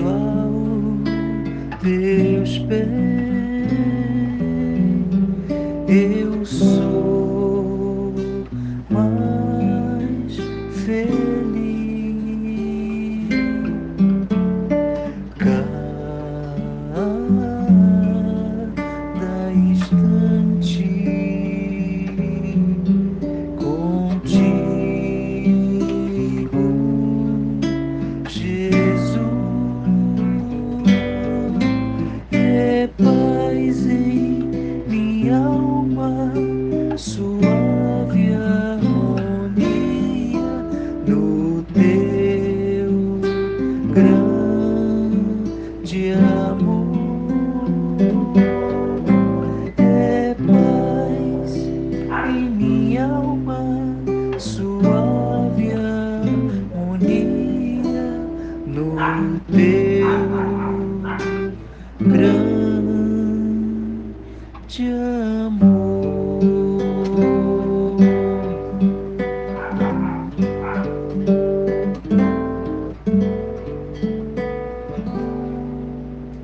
aos teus pés, eu sou paz em minha alma, suave harmonia no teu grande amor. É paz em minha alma, suave harmonia no teu grande amor.